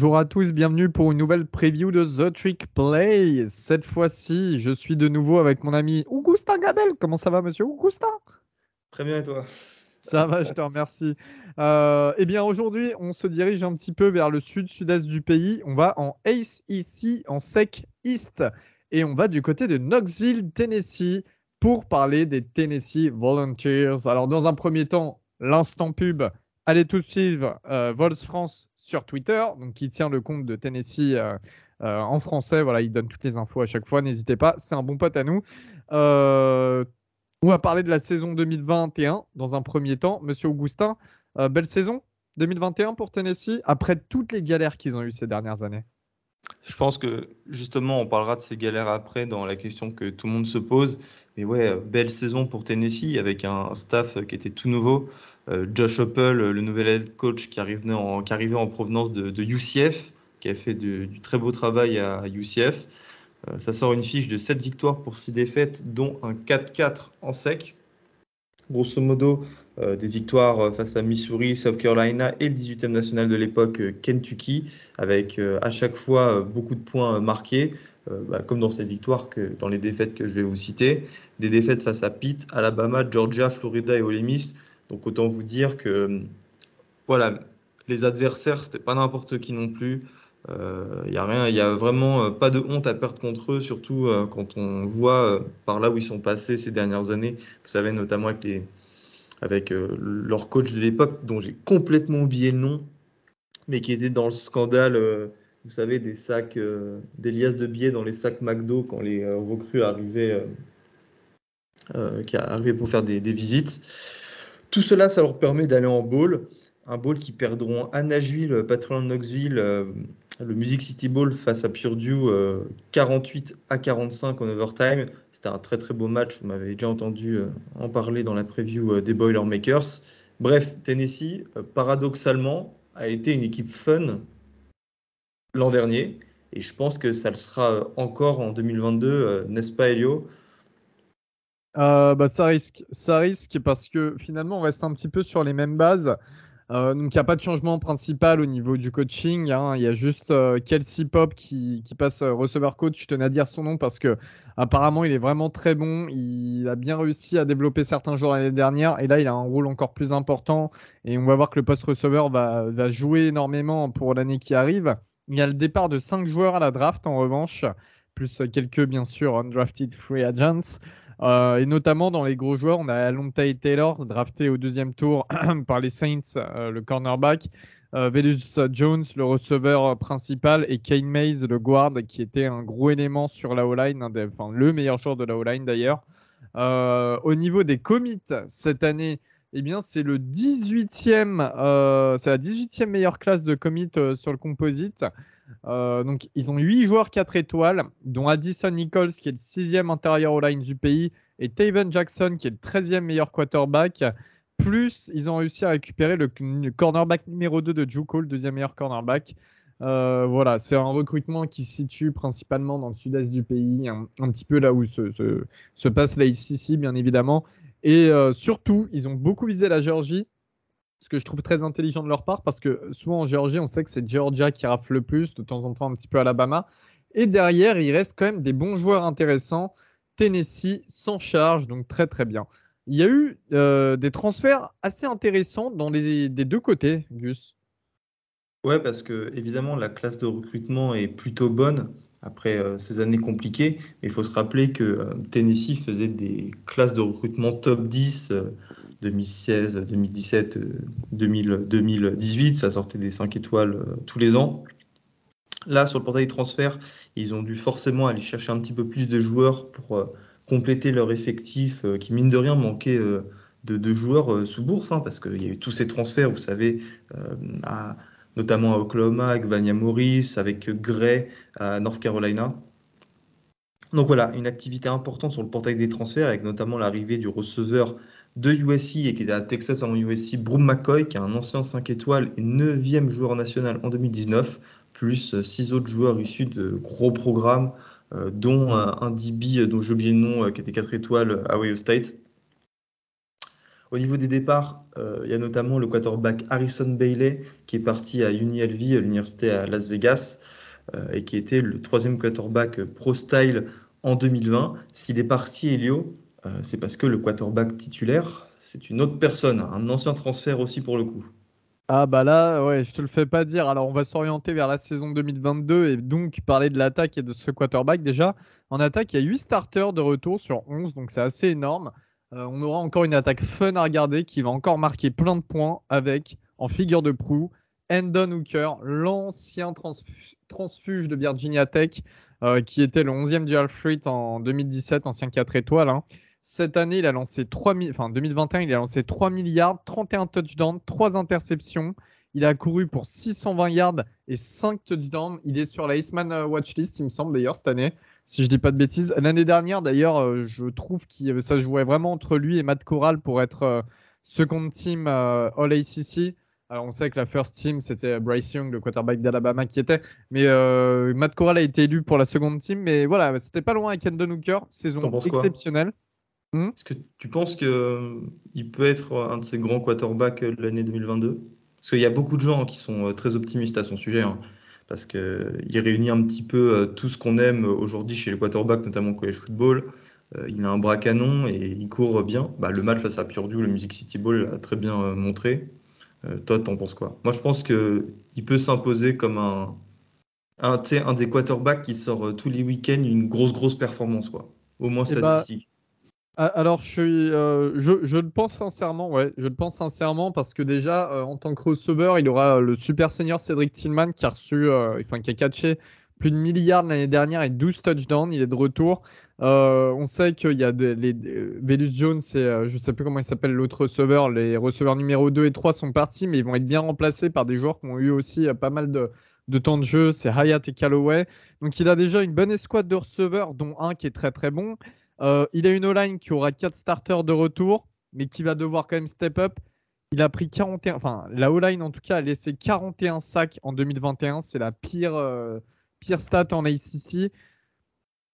Bonjour à tous, bienvenue pour une nouvelle preview de The Trick Play. Cette fois-ci, je suis de nouveau avec mon ami Augustin Gabel. Comment ça va, monsieur Augustin? Très bien, et toi? Ça va, je te remercie. Euh, eh bien, aujourd'hui, on se dirige un petit peu vers le sud-sud-est du pays. On va en Ace ici, en Sec East. Et on va du côté de Knoxville, Tennessee, pour parler des Tennessee Volunteers. Alors, dans un premier temps, l'instant pub allez tous suivre euh, Vols France sur Twitter, donc qui tient le compte de Tennessee euh, euh, en français. Voilà, il donne toutes les infos à chaque fois. N'hésitez pas, c'est un bon pote à nous. on va parler de la saison 2021 dans un premier temps. Monsieur Augustin, belle saison 2021 pour Tennessee après toutes les galères qu'ils ont eues ces dernières années. Je pense que justement, on parlera de ces galères après dans la question que tout le monde se pose. Mais ouais, belle saison pour Tennessee avec un staff qui était tout nouveau. Euh, Josh Oppel, le nouvel head coach qui arrivait en, en provenance de, UCF, qui a fait du très beau travail à UCF. Euh, ça sort une fiche de 7 victoires pour 6 défaites, dont un 4-4 en sec. Grosso modo, euh, des victoires face à Missouri, South Carolina et le 18e national de l'époque, Kentucky, avec à chaque fois beaucoup de points marqués. Bah, comme dans ces victoires que dans les défaites que je vais vous citer, des défaites face à Pitt, Alabama, Georgia, Florida et Ole Miss, donc autant vous dire que voilà, les adversaires, c'était pas n'importe qui non plus. Il euh, n'y a rien, il y a vraiment euh, pas de honte à perdre contre eux, surtout euh, quand on voit par là où ils sont passés ces dernières années. Vous savez, notamment avec, avec leur coach de l'époque, dont j'ai complètement oublié le nom, mais qui était dans le scandale, vous savez, des sacs, des liasses de billets dans les sacs McDo quand les recrues arrivaient, qui arrivaient pour faire des, visites. Tout cela, ça leur permet d'aller en bowl. Un bowl qui perdront à Nashville, Patron Knoxville, le Music City Bowl face à Purdue, 48 euh, à 45 en overtime. C'était un très très beau match. Vous m'avez déjà entendu euh, en parler dans la preview des Boilermakers. Bref, Tennessee, paradoxalement, a été une équipe fun l'an dernier. Et je pense que ça le sera encore en 2022, n'est-ce pas, Elio? Euh, bah, ça risque, ça risque parce que finalement on reste un petit peu sur les mêmes bases. Euh, donc il n'y a pas de changement principal au niveau du coaching. Hein. Il y a juste euh, Kelsey Pop qui, passe receveur coach. Je tenais à dire son nom parce que apparemment il est vraiment très bon. Il a bien réussi à développer certains joueurs l'année dernière et là il a un rôle encore plus important. Et on va voir que le post receveur va, va jouer énormément pour l'année qui arrive. Il y a le départ de 5 joueurs à la draft en revanche, plus quelques bien sûr undrafted free agents. Euh, et notamment dans les gros joueurs, on a Alontae Taylor, drafté au deuxième tour par les Saints, euh, le cornerback. Euh, Velus Jones, le receveur principal, et Kane Mays, le guard, qui était un gros élément sur la O-line, enfin le meilleur joueur de la O-line d'ailleurs. au niveau des commits cette année, eh bien, c'est le 18e, c'est la 18e meilleure classe de commit sur le composite. Euh, donc, ils ont 8 joueurs 4 étoiles, dont Addison Nichols, qui est le 6e intérieur au line du pays, et Taven Jackson, qui est le 13e meilleur quarterback. Plus, ils ont réussi à récupérer le, cornerback numéro 2 de Juco, le deuxième meilleur cornerback. Euh, voilà, c'est un recrutement qui se situe principalement dans le sud-est du pays, un, petit peu là où se, se, passe la ICC, bien évidemment. Et euh, surtout, ils ont beaucoup visé la Géorgie, ce que je trouve très intelligent de leur part, parce que souvent en Géorgie, on sait que c'est Georgia qui rafle le plus, de temps en temps un petit peu Alabama. Et derrière, il reste quand même des bons joueurs intéressants. Tennessee sans charge, donc très très bien. Il y a eu euh, des transferts assez intéressants dans les des deux côtés, Gus. Ouais, parce que évidemment, la classe de recrutement est plutôt bonne après euh, ces années compliquées. Il faut se rappeler que euh, Tennessee faisait des classes de recrutement top 10 2016, 2017, 2018, ça sortait des 5 étoiles euh, tous les ans. Là, sur le portail transfert, ils ont dû forcément aller chercher un petit peu plus de joueurs pour compléter leur effectif, qui mine de rien manquait de, joueurs sous bourse, hein, parce qu'il y a eu tous ces transferts, vous savez, notamment à Oklahoma, avec Vania Morris, avec Gray à North Carolina. Donc voilà, une activité importante sur le portail des transferts, avec notamment l'arrivée du receveur de USC et qui était à Texas avant USC, Broom McCoy, qui est un ancien 5 étoiles et 9e joueur national en 2019, plus 6 autres joueurs issus de gros programmes, euh, dont un, DB dont j'ai oublié le nom, euh, qui était 4 étoiles à Ohio State. Au niveau des départs, euh, il y a notamment le quarterback Harrison Bailey qui est parti à UNLV, l'université à Las Vegas, et qui était le troisième quarterback pro style en 2020. S'il est parti, Elio, euh, c'est parce que le quarterback titulaire, c'est une autre personne, un ancien transfert aussi pour le coup. Ah bah là, ouais, je te le fais pas dire. Alors on va s'orienter vers la saison 2022 et donc parler de l'attaque et de ce quarterback. Déjà, en attaque, il y a 8 starters de retour sur 11, donc c'est assez énorme. Euh, on aura encore une attaque fun à regarder qui va encore marquer plein de points avec, en figure de proue, Endon Hooker, l'ancien transfuge de Virginia Tech, euh, qui était le 11e du Alfred en 2017, ancien 4 étoiles. Hein. Cette année, il a lancé 3 enfin 2021, il a lancé 3 milliards, 31 touchdowns, 3 interceptions. Il a couru pour 620 yards et 5 touchdowns. Il est sur la Iceman euh, Watchlist, il me semble d'ailleurs, cette année, si je dis pas de bêtises. L'année dernière, d'ailleurs, euh, je trouve que ça jouait vraiment entre lui et Matt Corral pour être euh, second team All ACC. Alors, on sait que la first team, c'était Bryce Young, le quarterback d'Alabama, qui était. Mais Matt Corral a été élu pour la seconde team. Mais voilà, c'était pas loin avec Endon Hooker. Saison exceptionnelle. Hmm? Est-ce que tu penses qu'il euh, peut être un de ces grands quarterbacks de l'année 2022 Parce qu'il y a beaucoup de gens qui sont euh, très optimistes à son sujet, hein, parce qu'il réunit un petit peu euh, tout ce qu'on aime aujourd'hui chez les quarterbacks, notamment au college football. il a un bras canon et il court bien. Bah, le match face à Purdue, le Music City Bowl, l'a très bien montré. toi, t'en penses quoi? Moi, je pense qu'il peut s'imposer comme un, un, un, des quarterbacks qui sort tous les week-ends une grosse, grosse performance, quoi. Au moins eh bah, statistique. Alors, je, euh, le le pense sincèrement parce que déjà, euh, en tant que receveur, il aura le super senior Cédric Tillman qui a reçu, euh, enfin, qui a catché plus de milliards l'année dernière et 12 touchdowns. Il est de retour. on sait qu'il y a les, Velus Jones et je ne sais plus comment il s'appelle l'autre receveur. Les receveurs numéro 2 et 3 sont partis, mais ils vont être bien remplacés par des joueurs qui ont eu aussi pas mal de, de temps de jeu. C'est Hyatt et Calloway. Donc, il a déjà une bonne escouade de receveurs, dont un qui est très très bon. Euh, il a une O-line qui aura 4 starters de retour, mais qui va devoir quand même step up. Il a pris 41, enfin la O-line en tout cas a laissé 41 sacs en 2021. C'est la pire, euh, pire stat en ACC.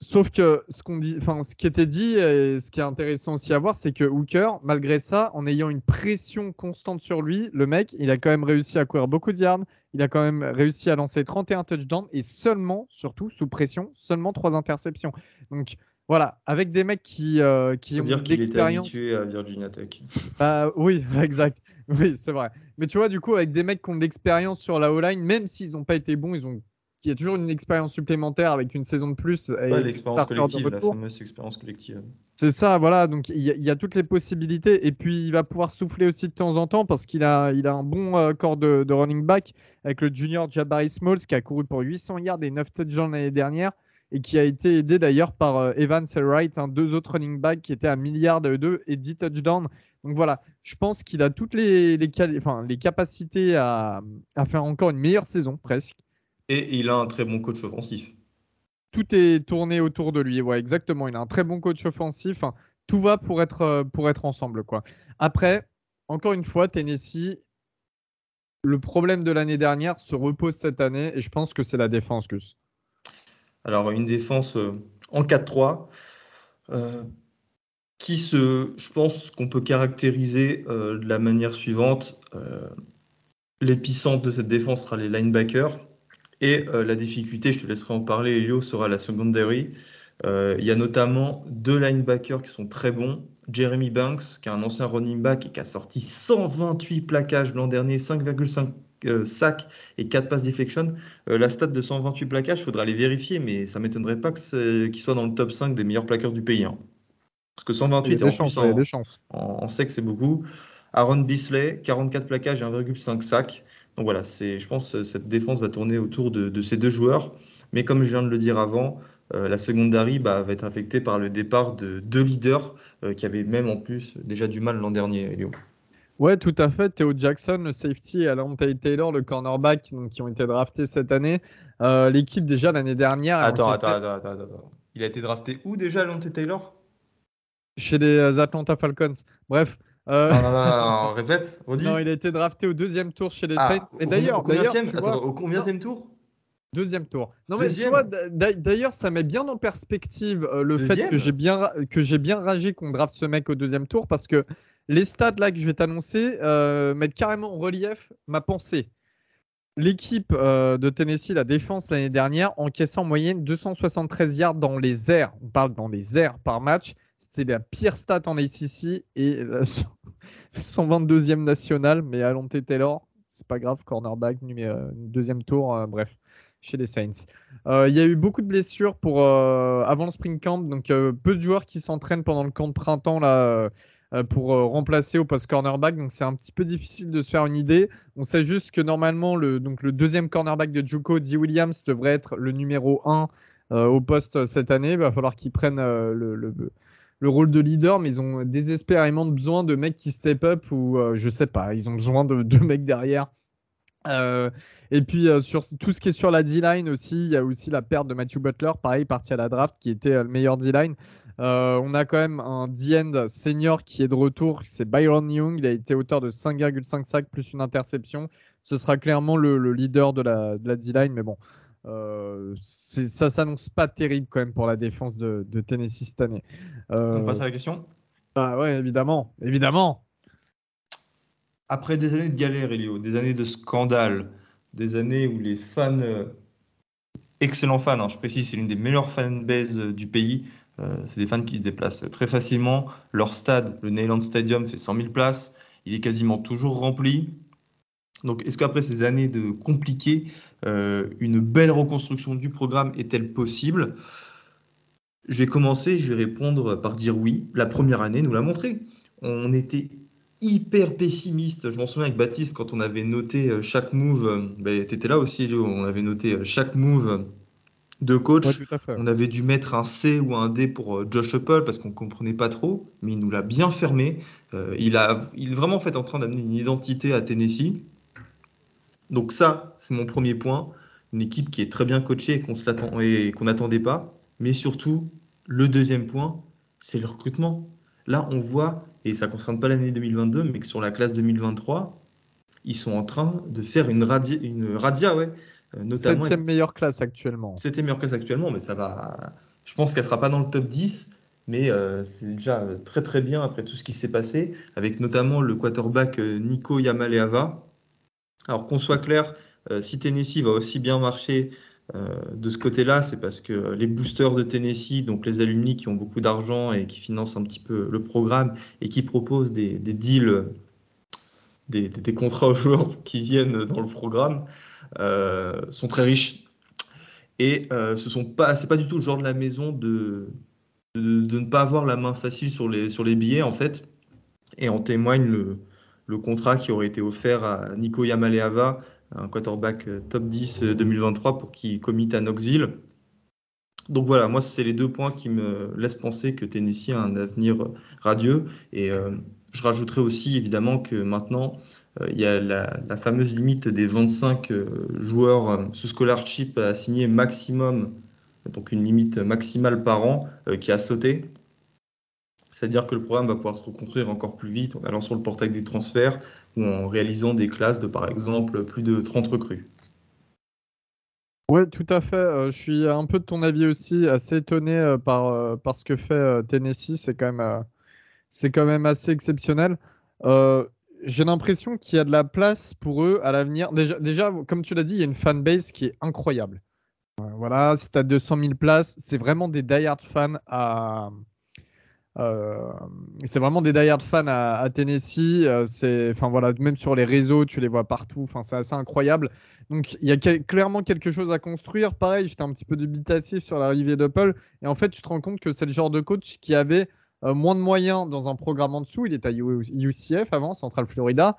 Sauf que ce, qu'on dit, enfin, ce qui était dit, et ce qui est intéressant aussi à voir, c'est que Hooker, malgré ça, en ayant une pression constante sur lui, le mec, il a quand même réussi à courir beaucoup de yards, il a quand même réussi à lancer 31 touchdowns et seulement, surtout sous pression, seulement 3 interceptions. Donc, voilà, avec des mecs qui, euh, qui ont de l'expérience. habitué à Virginia Tech. Bah, oui, exact. Oui, c'est vrai. Mais tu vois, du coup, avec des mecs qui ont de l'expérience sur la O-line, même s'ils n'ont pas été bons, ils ont il y a toujours une expérience supplémentaire avec une saison de plus. l'expérience collective, la fameuse expérience collective. C'est ça, voilà. Donc il y, a toutes les possibilités. Et puis il va pouvoir souffler aussi de temps en temps parce qu'il a, il a un bon euh, corps de, de, running back avec le junior Jabari Smalls qui a couru pour 800 yards et 9 touchdowns l'année dernière et qui a été aidé d'ailleurs par euh, Evans et Wright, hein, deux autres running backs qui étaient à milliard de 2 et 10 touchdowns. Donc voilà, je pense qu'il a toutes les, les, enfin, les capacités à, à, faire encore une meilleure saison presque. Et il a un très bon coach offensif. Tout est tourné autour de lui, ouais, exactement. Il a un très bon coach offensif. tout va pour être, euh, pour être ensemble, quoi. Après, encore une fois, Tennessee, le problème de l'année dernière se repose cette année et je pense que c'est la défense, Gus. Alors, une défense euh, en 4-3 euh, qui se, je pense qu'on peut caractériser euh, de la manière suivante. L'épicentre de cette défense sera les linebackers. Et la difficulté, je te laisserai en parler, Elio, sera la secondary. il y a notamment deux linebackers qui sont très bons. Jeremy Banks, qui est un ancien running back et qui a sorti 128 plaquages l'an dernier, 5,5 euh, sacs et 4 passes deflection. Euh, la stat de 128 plaquages, il faudra les vérifier, mais ça ne m'étonnerait pas qu'il soit dans le top 5 des meilleurs plaqueurs du pays. Hein. Parce que 128 en, chances, en, sec, c'est beaucoup. Aaron Bisley, 44 plaquages et 1,5 sacs. Donc voilà, je pense que cette défense va tourner autour de, ces deux joueurs. Mais comme je viens de le dire avant, euh, la secondary bah, va être affectée par le départ de deux leaders qui avaient même en plus déjà du mal l'an dernier, Elio. Ouais, tout à fait. Theo Jackson, le safety, et Alan Taylor, le cornerback, donc, qui ont été draftés cette année. Euh, l'équipe, déjà, l'année dernière. Attends, attends, attends, attends, Il a été drafté où déjà, Lonte Taylor? Chez les Atlanta Falcons. Bref. Euh... Non, non, non, non, répète, redis. Non, il a été drafté au deuxième tour chez les ah, Saints. Et d'ailleurs, au combien tour? Deuxième tour. Non mais tu vois, d'ailleurs, ça met bien en perspective euh, le fait que j'ai bien que j'ai bien ragé qu'on draft ce mec au deuxième tour parce que les stats là que je vais t'annoncer euh, mettent carrément en relief ma pensée. L'équipe euh, de Tennessee, la défense l'année dernière, encaissait en moyenne 273 yards dans les airs. On parle dans les airs par match. C'était la pire stat en ACC et la 122e nationale. Mais Alonte Taylor, c'est pas grave, cornerback, deuxième tour, bref chez les Saints. Euh, il y a eu beaucoup de blessures pour, euh, avant le Spring Camp, donc euh, peu de joueurs qui s'entraînent pendant le camp de printemps là, pour remplacer au post cornerback, donc c'est un petit peu difficile de se faire une idée. On sait juste que normalement, le, donc, le deuxième cornerback de Juco, D. Williams, devrait être le numéro 1 au poste cette année. Il va falloir qu'ils prennent le, le, rôle de leader, mais ils ont désespérément besoin de mecs qui step up ou je sais pas, ils ont besoin de, de mecs derrière euh, et puis euh, sur tout ce qui est sur la D-line aussi, il y a aussi la perte de Matthew Butler, pareil parti à la draft, qui était euh, le meilleur D-line. On a quand même un D-end senior qui est de retour, c'est Byron Young. Il a été auteur de 5,5 sacs plus une interception. Ce sera clairement le, leader de la, D-line, mais bon, ça s'annonce pas terrible quand même pour la défense de, de Tennessee cette année. on passe à la question? Ah ouais, évidemment, évidemment après des années de galère, Elio, des années de scandale, des années où les fans, euh, excellents fans, hein, je précise, c'est l'une des meilleures fanbases euh, du pays, euh, c'est des fans qui se déplacent très facilement. Leur stade, le Neyland Stadium, fait 100 000 places, il est quasiment toujours rempli. Donc, est-ce qu'après ces années de compliquées, une belle reconstruction du programme est-elle possible? Je vais commencer, je vais répondre par dire oui. La première année nous l'a montré. On était hyper pessimiste. Je m'en souviens avec Baptiste quand on avait noté euh, chaque move. Euh, bah, tu étais là aussi, Léo. On avait noté euh, chaque move de coach. on avait dû mettre un C ou un D pour Josh Apple parce qu'on comprenait pas trop, mais il nous l'a bien fermé. il, a, il est vraiment fait en train d'amener une identité à Tennessee. Donc ça, c'est mon premier point. Une équipe qui est très bien coachée et qu'on n'attendait pas. Mais surtout, le deuxième point, c'est le recrutement. Là, on voit et ça ne concerne pas l'année 2022, mais que sur la classe 2023, ils sont en train de faire une radia, une radia ouais, euh, notamment. Septième meilleure classe actuellement. Septième meilleure classe actuellement, mais ça va. Je pense qu'elle sera pas dans le top 10, mais euh, c'est déjà très très bien après tout ce qui s'est passé, avec notamment le quarterback euh, Nico Yamaleava. Alors qu'on soit clair, si Tennessee va aussi bien marcher euh, de ce côté-là, c'est parce que les boosters de Tennessee, donc les alumni qui ont beaucoup d'argent et qui financent un petit peu le programme et qui proposent des, deals, des, contrats aux joueurs qui viennent dans le programme, euh, sont très riches. Et euh, ce sont pas, c'est pas du tout le genre de la maison de, de, ne pas avoir la main facile sur les, sur les billets en fait. Et en témoigne le, le contrat qui aurait été offert à Nico Yamaleava un quarterback euh, top 10 2023 euh, pour qu'il commit à Knoxville. Donc voilà, moi, c'est les deux points qui me laissent penser que Tennessee a un avenir radieux. Et euh, je rajouterai aussi, évidemment, que maintenant, il y a la, fameuse limite des 25 joueurs sous scholarship à signer maximum, donc une limite maximale par an, qui a sauté. C'est-à-dire que le programme va pouvoir se reconstruire encore plus vite en allant sur le portail des transferts ou en réalisant des classes de, par exemple, plus de 30 recrues. Oui, tout à fait. Euh, je suis un peu de ton avis aussi, assez étonné euh, par, euh, par, ce que fait Tennessee. C'est quand, même, c'est assez exceptionnel. J'ai l'impression qu'il y a de la place pour eux à l'avenir. Déjà, comme tu l'as dit, il y a une fanbase qui est incroyable. Voilà, tu as 200 000 places, c'est vraiment des die-hard fans à, euh, c'est vraiment des die fans à, Tennessee. Euh, c'est, enfin voilà, même sur les réseaux, tu les vois partout. Enfin, c'est assez incroyable. Donc il y a clairement quelque chose à construire. Pareil, j'étais un petit peu dubitatif sur l'arrivée d'Apple. Et en fait, tu te rends compte que c'est le genre de coach qui avait euh, moins de moyens dans un programme en dessous. Il est à UCF avant, Central Florida.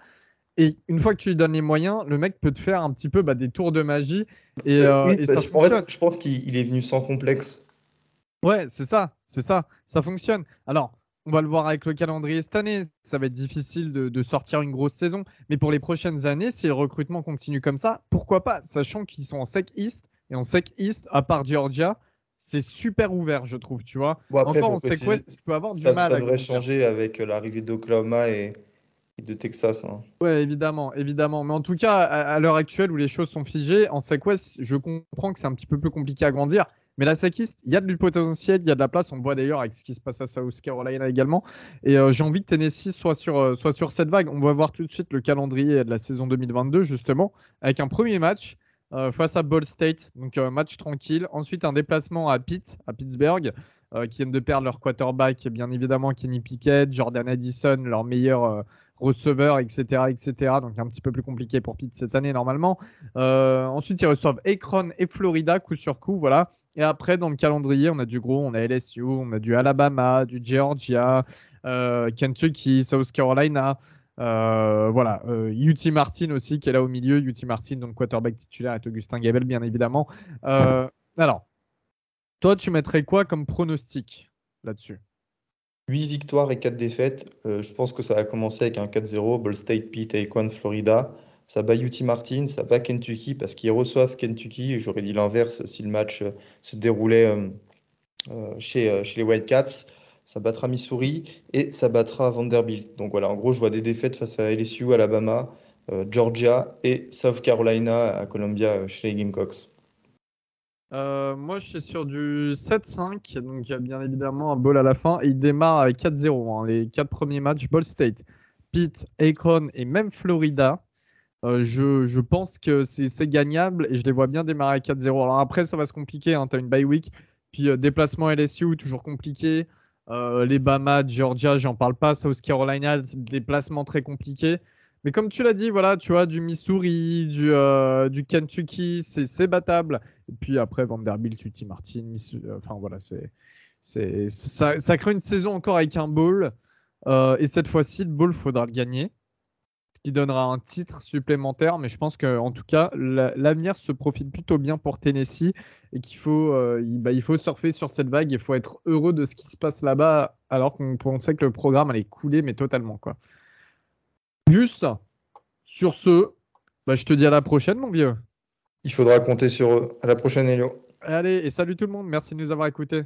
Et une fois que tu lui donnes les moyens, le mec peut te faire un petit peu bah, des tours de magie. Et, et ça en fait, je pense qu'il est venu sans complexe. Ouais, c'est ça, c'est ça, ça fonctionne. Alors, on va le voir avec le calendrier cette année. Ça va être difficile de, sortir une grosse saison. Mais pour les prochaines années, si le recrutement continue comme ça, pourquoi pas Sachant qu'ils sont en SEC East. Et en SEC East, à part Georgia, c'est super ouvert, je trouve, tu vois. Bon, après, Encore en préciser, Sequest, tu peux avoir du ça, mal ça devrait changer avec euh, l'arrivée d'Oklahoma et, de Texas. hein. Ouais, évidemment, évidemment. Mais en tout cas, à, à l'heure actuelle où les choses sont figées, en SecWest, je comprends que c'est un petit peu plus compliqué à grandir. Mais la SecEast, il y a du potentiel, il y a de la place. On voit d'ailleurs avec ce qui se passe à South Carolina également. Et euh, j'ai envie que Tennessee soit sur, euh, soit sur cette vague. On va voir tout de suite le calendrier de la saison 2022, justement, avec un premier match euh, face à Ball State. Donc, euh, match tranquille. Ensuite, un déplacement à Pitt, à Pittsburgh, qui viennent de perdre leur quarterback, bien évidemment, Kenny Pickett, Jordan Addison, leur meilleur euh, receveur, etc., etc. Donc, un petit peu plus compliqué pour Pitt cette année, normalement. Euh, ensuite, ils reçoivent Akron et Florida, coup sur coup, voilà. Et après, dans le calendrier, on a du gros, on a LSU, on a du Alabama, du Georgia, euh, Kentucky, South Carolina. Euh, voilà, UT Martin aussi qui est là au milieu. UT Martin, donc quarterback titulaire, est Augustin Gabel, bien évidemment. Alors, toi, tu mettrais quoi comme pronostic là-dessus? 8 victoires et 4 défaites. Euh, je pense que ça va commencer avec un 4-0. Ball State, Pitt, Akron, Florida. Ça bat UT Martin, ça bat Kentucky parce qu'ils reçoivent Kentucky. J'aurais dit l'inverse si le match euh, se déroulait euh, chez, chez les Wildcats. Ça battra Missouri et ça battra Vanderbilt. Donc voilà, en gros, je vois des défaites face à LSU, Alabama, Georgia et South Carolina à Columbia chez les Gamecocks. Euh, moi, je suis sur du 7-5, donc il y a bien évidemment un ball à la fin. Et il démarre avec 4-0. hein. Les quatre premiers matchs, Ball State, Pitt, Akron et même Florida. Euh, je, pense que c'est gagnable et je les vois bien démarrer à 4-0. Alors après, ça va se compliquer. Hein. Tu as une bye week, puis euh, déplacement LSU, toujours compliqué. Les Bama, Georgia, j'en parle pas. South Carolina, déplacement très compliqué. Mais comme tu l'as dit, voilà, tu vois, du Missouri, du, euh, Kentucky, c'est battable. Et puis après, Vanderbilt, UT Martin, euh, enfin voilà, c'est, ça, crée une saison encore avec un bowl. Euh, et cette fois-ci, le bowl, faudra le gagner. Ce qui donnera un titre supplémentaire. Mais je pense qu'en tout cas, la- l'avenir se profile plutôt bien pour Tennessee et qu'il faut, bah, il faut surfer sur cette vague. Il faut être heureux de ce qui se passe là-bas alors qu'on pensait que le programme allait couler, mais totalement. quoi. Juste, sur ce, bah, je te dis à la prochaine, mon vieux. Il faudra compter sur eux. À la prochaine, Elio. Allez, et salut tout le monde. Merci de nous avoir écoutés.